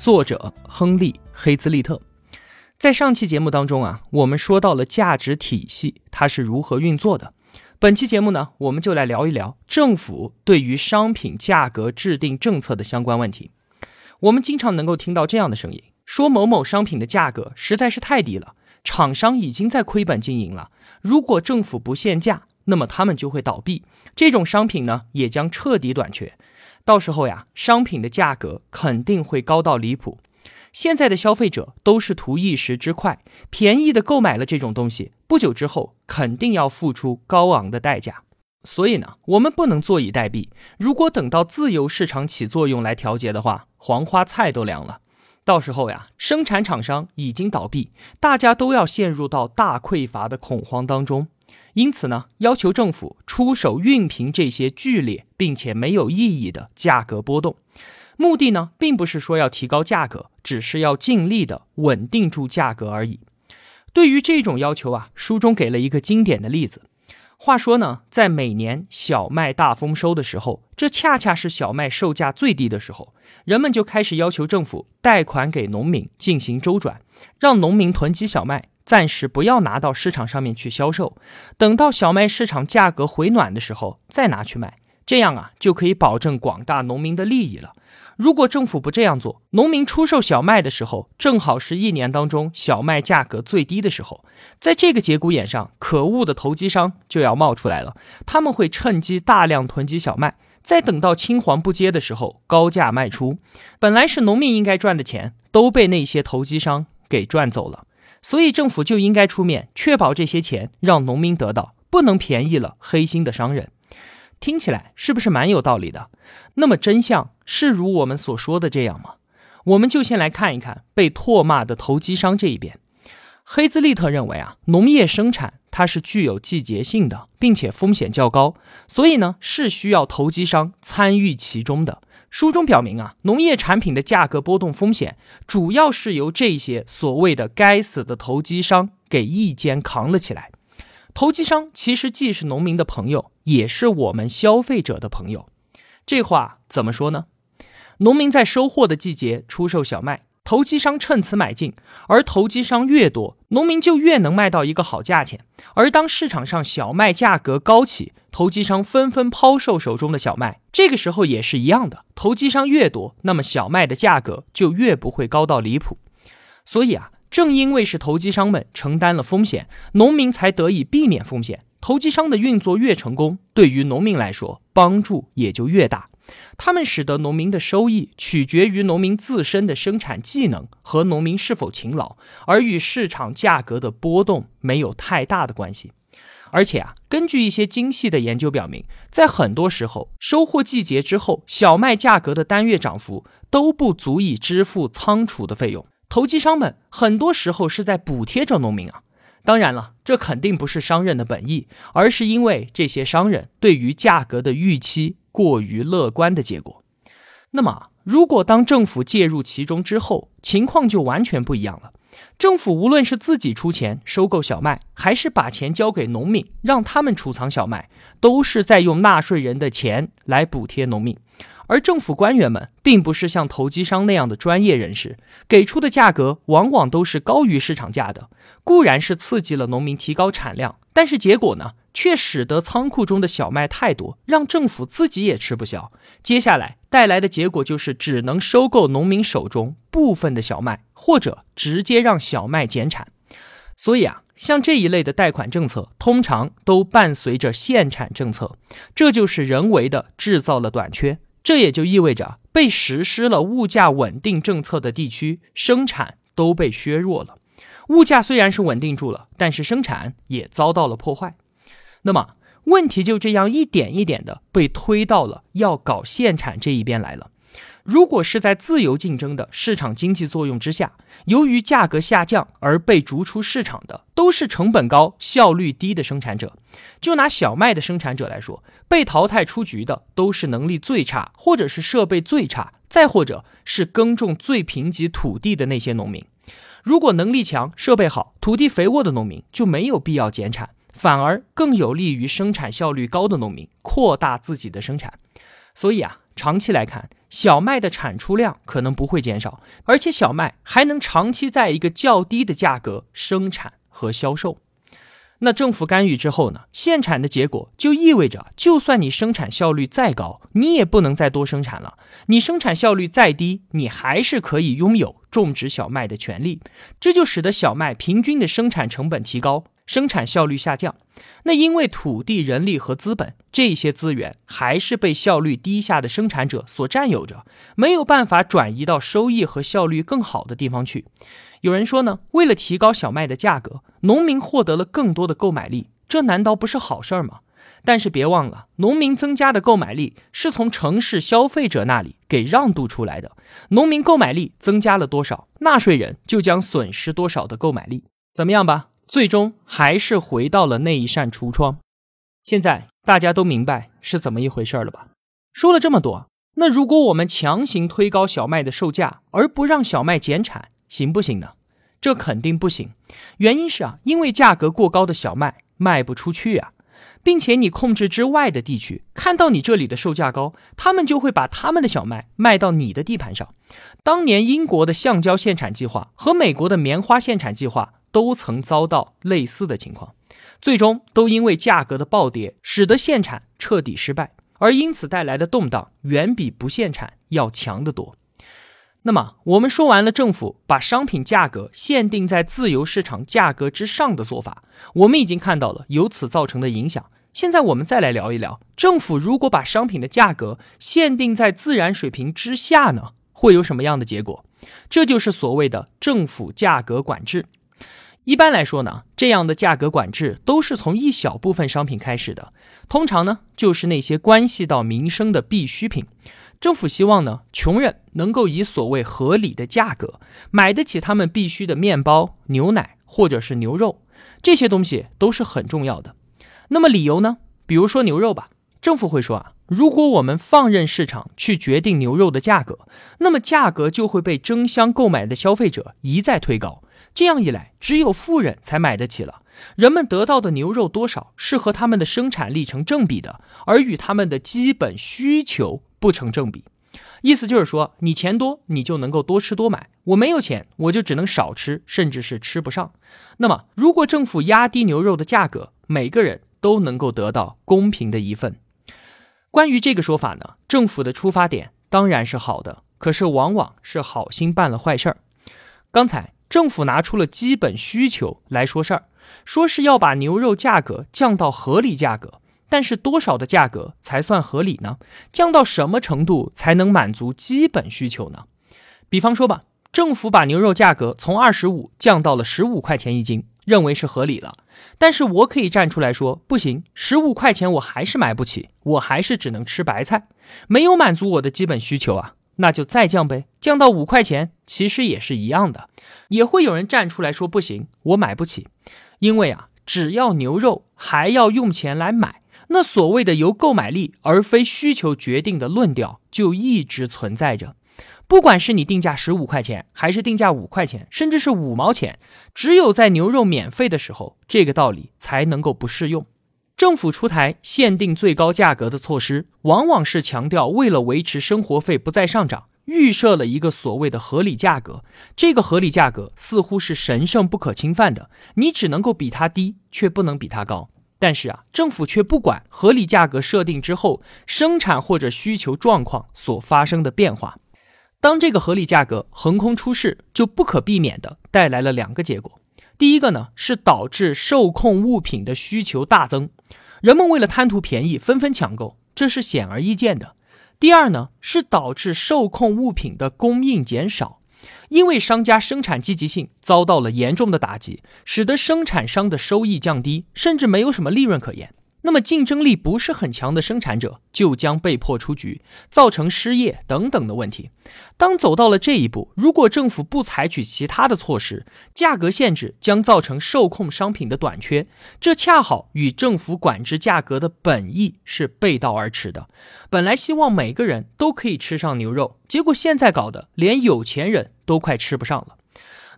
作者亨利·黑兹利特。在上期节目当中啊，我们说到了价值体系它是如何运作的。本期节目呢，我们就来聊一聊政府对于商品价格制定政策的相关问题。我们经常能够听到这样的声音，说某某商品的价格实在是太低了，厂商已经在亏本经营了。如果政府不限价，那么他们就会倒闭，这种商品呢也将彻底短缺。到时候呀，商品的价格肯定会高到离谱。现在的消费者都是图一时之快，便宜的购买了这种东西，不久之后肯定要付出高昂的代价。所以呢，我们不能坐以待毙。如果等到自由市场起作用来调节的话，黄花菜都凉了。到时候呀，生产厂商已经倒闭，大家都要陷入到大匮乏的恐慌当中。因此呢，要求政府出手熨平这些剧烈并且没有意义的价格波动，目的呢，并不是说要提高价格，只是要尽力的稳定住价格而已。对于这种要求啊，书中给了一个经典的例子。话说呢，在每年小麦大丰收的时候，这恰恰是小麦售价最低的时候，人们就开始要求政府贷款给农民进行周转，让农民囤积小麦。暂时不要拿到市场上面去销售，等到小麦市场价格回暖的时候再拿去卖，这样啊就可以保证广大农民的利益了。如果政府不这样做，农民出售小麦的时候正好是一年当中小麦价格最低的时候，在这个节骨眼上，可恶的投机商就要冒出来了，他们会趁机大量囤积小麦，再等到青黄不接的时候高价卖出，本来是农民应该赚的钱都被那些投机商给赚走了。所以政府就应该出面确保这些钱让农民得到，不能便宜了黑心的商人。听起来是不是蛮有道理的？那么真相是如我们所说的这样吗？我们就先来看一看被唾骂的投机商这一边。黑兹利特认为啊，农业生产它是具有季节性的，并且风险较高，所以呢是需要投机商参与其中的。书中表明啊，农业产品的价格波动风险主要是由这些所谓的该死的投机商给一肩扛了起来。投机商其实既是农民的朋友，也是我们消费者的朋友。这话怎么说呢？农民在收获的季节出售小麦。投机商趁此买进，而投机商越多，农民就越能卖到一个好价钱。而当市场上小麦价格高起，投机商纷纷抛售手中的小麦，这个时候也是一样的。投机商越多，那么小麦的价格就越不会高到离谱。所以啊，正因为是投机商们承担了风险，农民才得以避免风险。投机商的运作越成功，对于农民来说帮助也就越大。他们使得农民的收益取决于农民自身的生产技能和农民是否勤劳，而与市场价格的波动没有太大的关系。而且啊，根据一些精细的研究表明，在很多时候，收获季节之后，小麦价格的单月涨幅都不足以支付仓储的费用。投机商们很多时候是在补贴着农民啊。当然了，这肯定不是商人的本意，而是因为这些商人对于价格的预期。过于乐观的结果。那么，如果当政府介入其中之后，情况就完全不一样了。政府无论是自己出钱收购小麦，还是把钱交给农民让他们储藏小麦，都是在用纳税人的钱来补贴农民。而政府官员们并不是像投机商那样的专业人士，给出的价格往往都是高于市场价的。固然是刺激了农民提高产量，但是结果呢？却使得仓库中的小麦太多，让政府自己也吃不消。接下来带来的结果就是只能收购农民手中部分的小麦，或者直接让小麦减产。所以啊，像这一类的贷款政策，通常都伴随着限产政策，这就是人为的制造了短缺。这也就意味着被实施了物价稳定政策的地区，生产都被削弱了。物价虽然是稳定住了，但是生产也遭到了破坏。那么问题就这样一点一点的被推到了要搞限产这一边来了。如果是在自由竞争的市场经济作用之下，由于价格下降而被逐出市场的，都是成本高、效率低的生产者。就拿小麦的生产者来说，被淘汰出局的都是能力最差，或者是设备最差，再或者是耕种最贫瘠土地的那些农民。如果能力强、设备好、土地肥沃的农民就没有必要减产，反而更有利于生产效率高的农民扩大自己的生产。所以啊，长期来看，小麦的产出量可能不会减少，而且小麦还能长期在一个较低的价格生产和销售。那政府干预之后呢？限产的结果就意味着，就算你生产效率再高，你也不能再多生产了；你生产效率再低，你还是可以拥有种植小麦的权利。这就使得小麦平均的生产成本提高。生产效率下降，那因为土地、人力和资本这些资源还是被效率低下的生产者所占有着，没有办法转移到收益和效率更好的地方去。有人说呢，为了提高小麦的价格，农民获得了更多的购买力，这难道不是好事儿吗？但是别忘了，农民增加的购买力是从城市消费者那里给让渡出来的。农民购买力增加了多少，纳税人就将损失多少的购买力。怎么样吧？最终还是回到了那一扇橱窗。现在大家都明白是怎么一回事了吧？说了这么多，那如果我们强行推高小麦的售价，而不让小麦减产，行不行呢？这肯定不行。原因是啊，因为价格过高的小麦卖不出去啊，并且你控制之外的地区看到你这里的售价高，他们就会把他们的小麦卖到你的地盘上。当年英国的橡胶限产计划和美国的棉花限产计划。都曾遭到类似的情况，最终都因为价格的暴跌，使得限产彻底失败，而因此带来的动荡远比不限产要强得多。那么，我们说完了政府把商品价格限定在自由市场价格之上的做法，我们已经看到了由此造成的影响。现在我们再来聊一聊，政府如果把商品的价格限定在自然水平之下呢，会有什么样的结果？这就是所谓的政府价格管制。一般来说呢，这样的价格管制都是从一小部分商品开始的，通常呢就是那些关系到民生的必需品。政府希望呢，穷人能够以所谓合理的价格买得起他们必须的面包、牛奶或者是牛肉，这些东西都是很重要的。那么理由呢？比如说牛肉吧，政府会说啊，如果我们放任市场去决定牛肉的价格，那么价格就会被争相购买的消费者一再推高。这样一来，只有富人才买得起了。人们得到的牛肉多少是和他们的生产力成正比的，而与他们的基本需求不成正比。意思就是说，你钱多，你就能够多吃多买；我没有钱，我就只能少吃，甚至是吃不上。那么，如果政府压低牛肉的价格，每个人都能够得到公平的一份。关于这个说法呢，政府的出发点当然是好的，可是往往是好心办了坏事儿。刚才。政府拿出了基本需求来说事儿，说是要把牛肉价格降到合理价格，但是多少的价格才算合理呢？降到什么程度才能满足基本需求呢？比方说吧，政府把牛肉价格从二十五降到了十五块钱一斤，认为是合理了，但是我可以站出来说，不行，十五块钱我还是买不起，我还是只能吃白菜，没有满足我的基本需求啊。那就再降呗，降到五块钱，其实也是一样的。也会有人站出来说不行，我买不起，因为啊，只要牛肉还要用钱来买，那所谓的由购买力而非需求决定的论调就一直存在着。不管是你定价十五块钱，还是定价五块钱，甚至是五毛钱，只有在牛肉免费的时候，这个道理才能够不适用。政府出台限定最高价格的措施，往往是强调为了维持生活费不再上涨，预设了一个所谓的合理价格。这个合理价格似乎是神圣不可侵犯的，你只能够比它低，却不能比它高。但是啊，政府却不管合理价格设定之后生产或者需求状况所发生的变化。当这个合理价格横空出世，就不可避免的带来了两个结果。第一个呢，是导致受控物品的需求大增，人们为了贪图便宜，纷纷抢购，这是显而易见的。第二呢，是导致受控物品的供应减少，因为商家生产积极性遭到了严重的打击，使得生产商的收益降低，甚至没有什么利润可言。那么竞争力不是很强的生产者就将被迫出局，造成失业等等的问题。当走到了这一步，如果政府不采取其他的措施，价格限制将造成受控商品的短缺，这恰好与政府管制价格的本意是背道而驰的。本来希望每个人都可以吃上牛肉，结果现在搞得连有钱人都快吃不上了。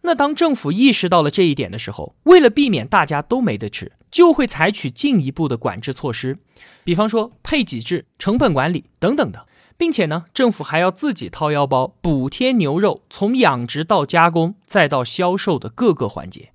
那当政府意识到了这一点的时候，为了避免大家都没得吃，就会采取进一步的管制措施，比方说配给制、成本管理等等的，并且呢，政府还要自己掏腰包补贴牛肉从养殖到加工再到销售的各个环节。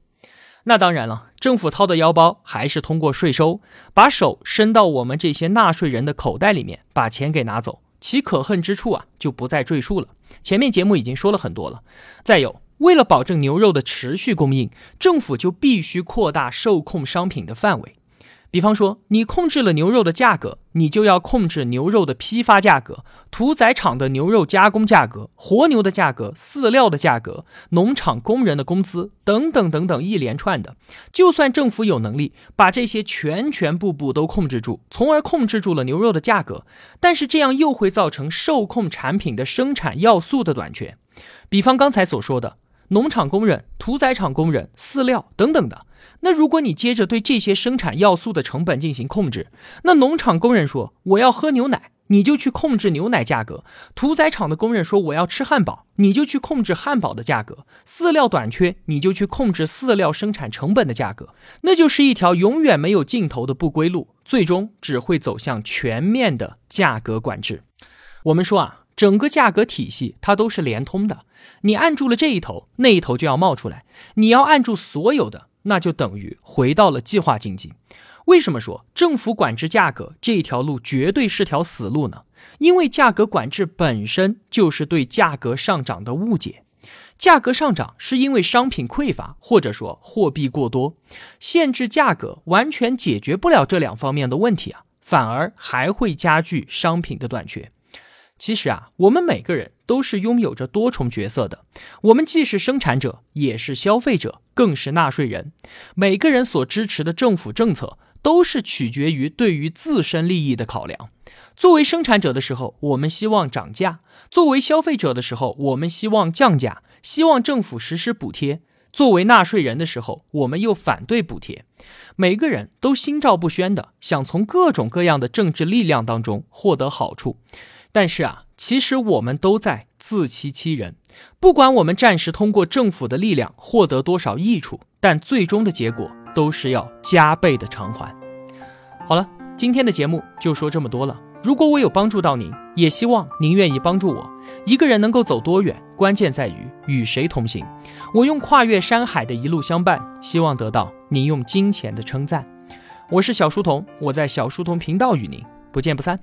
那当然了，政府掏的腰包还是通过税收，把手伸到我们这些纳税人的口袋里面，把钱给拿走。其可恨之处啊，就不再赘述了。前面节目已经说了很多了。再有。为了保证牛肉的持续供应，政府就必须扩大受控商品的范围。比方说，你控制了牛肉的价格，你就要控制牛肉的批发价格、屠宰场的牛肉加工价格、活牛的价格、饲料的价格、农场工人的工资等等等等一连串的。就算政府有能力把这些全全部部都控制住，从而控制住了牛肉的价格，但是这样又会造成受控产品的生产要素的短缺。比方刚才所说的。农场工人、屠宰场工人、饲料等等的。那如果你接着对这些生产要素的成本进行控制，那农场工人说我要喝牛奶，你就去控制牛奶价格；屠宰场的工人说我要吃汉堡，你就去控制汉堡的价格；饲料短缺，你就去控制饲料生产成本的价格。那就是一条永远没有尽头的不归路，最终只会走向全面的价格管制。我们说啊。整个价格体系它都是连通的，你按住了这一头，那一头就要冒出来。你要按住所有的，那就等于回到了计划经济。为什么说政府管制价格这一条路绝对是条死路呢？因为价格管制本身就是对价格上涨的误解。价格上涨是因为商品匮乏，或者说货币过多。限制价格完全解决不了这两方面的问题啊，反而还会加剧商品的短缺。其实啊，我们每个人都是拥有着多重角色的。我们既是生产者，也是消费者，更是纳税人。每个人所支持的政府政策，都是取决于对于自身利益的考量。作为生产者的时候，我们希望涨价；作为消费者的时候，我们希望降价，希望政府实施补贴；作为纳税人的时候，我们又反对补贴。每个人都心照不宣的想从各种各样的政治力量当中获得好处。但是啊，其实我们都在自欺欺人。不管我们暂时通过政府的力量获得多少益处，但最终的结果都是要加倍的偿还。好了，今天的节目就说这么多了。如果我有帮助到您，也希望您愿意帮助我。一个人能够走多远，关键在于与谁同行。我用跨越山海的一路相伴，希望得到您用金钱的称赞。我是小书童，我在小书童频道与您不见不散。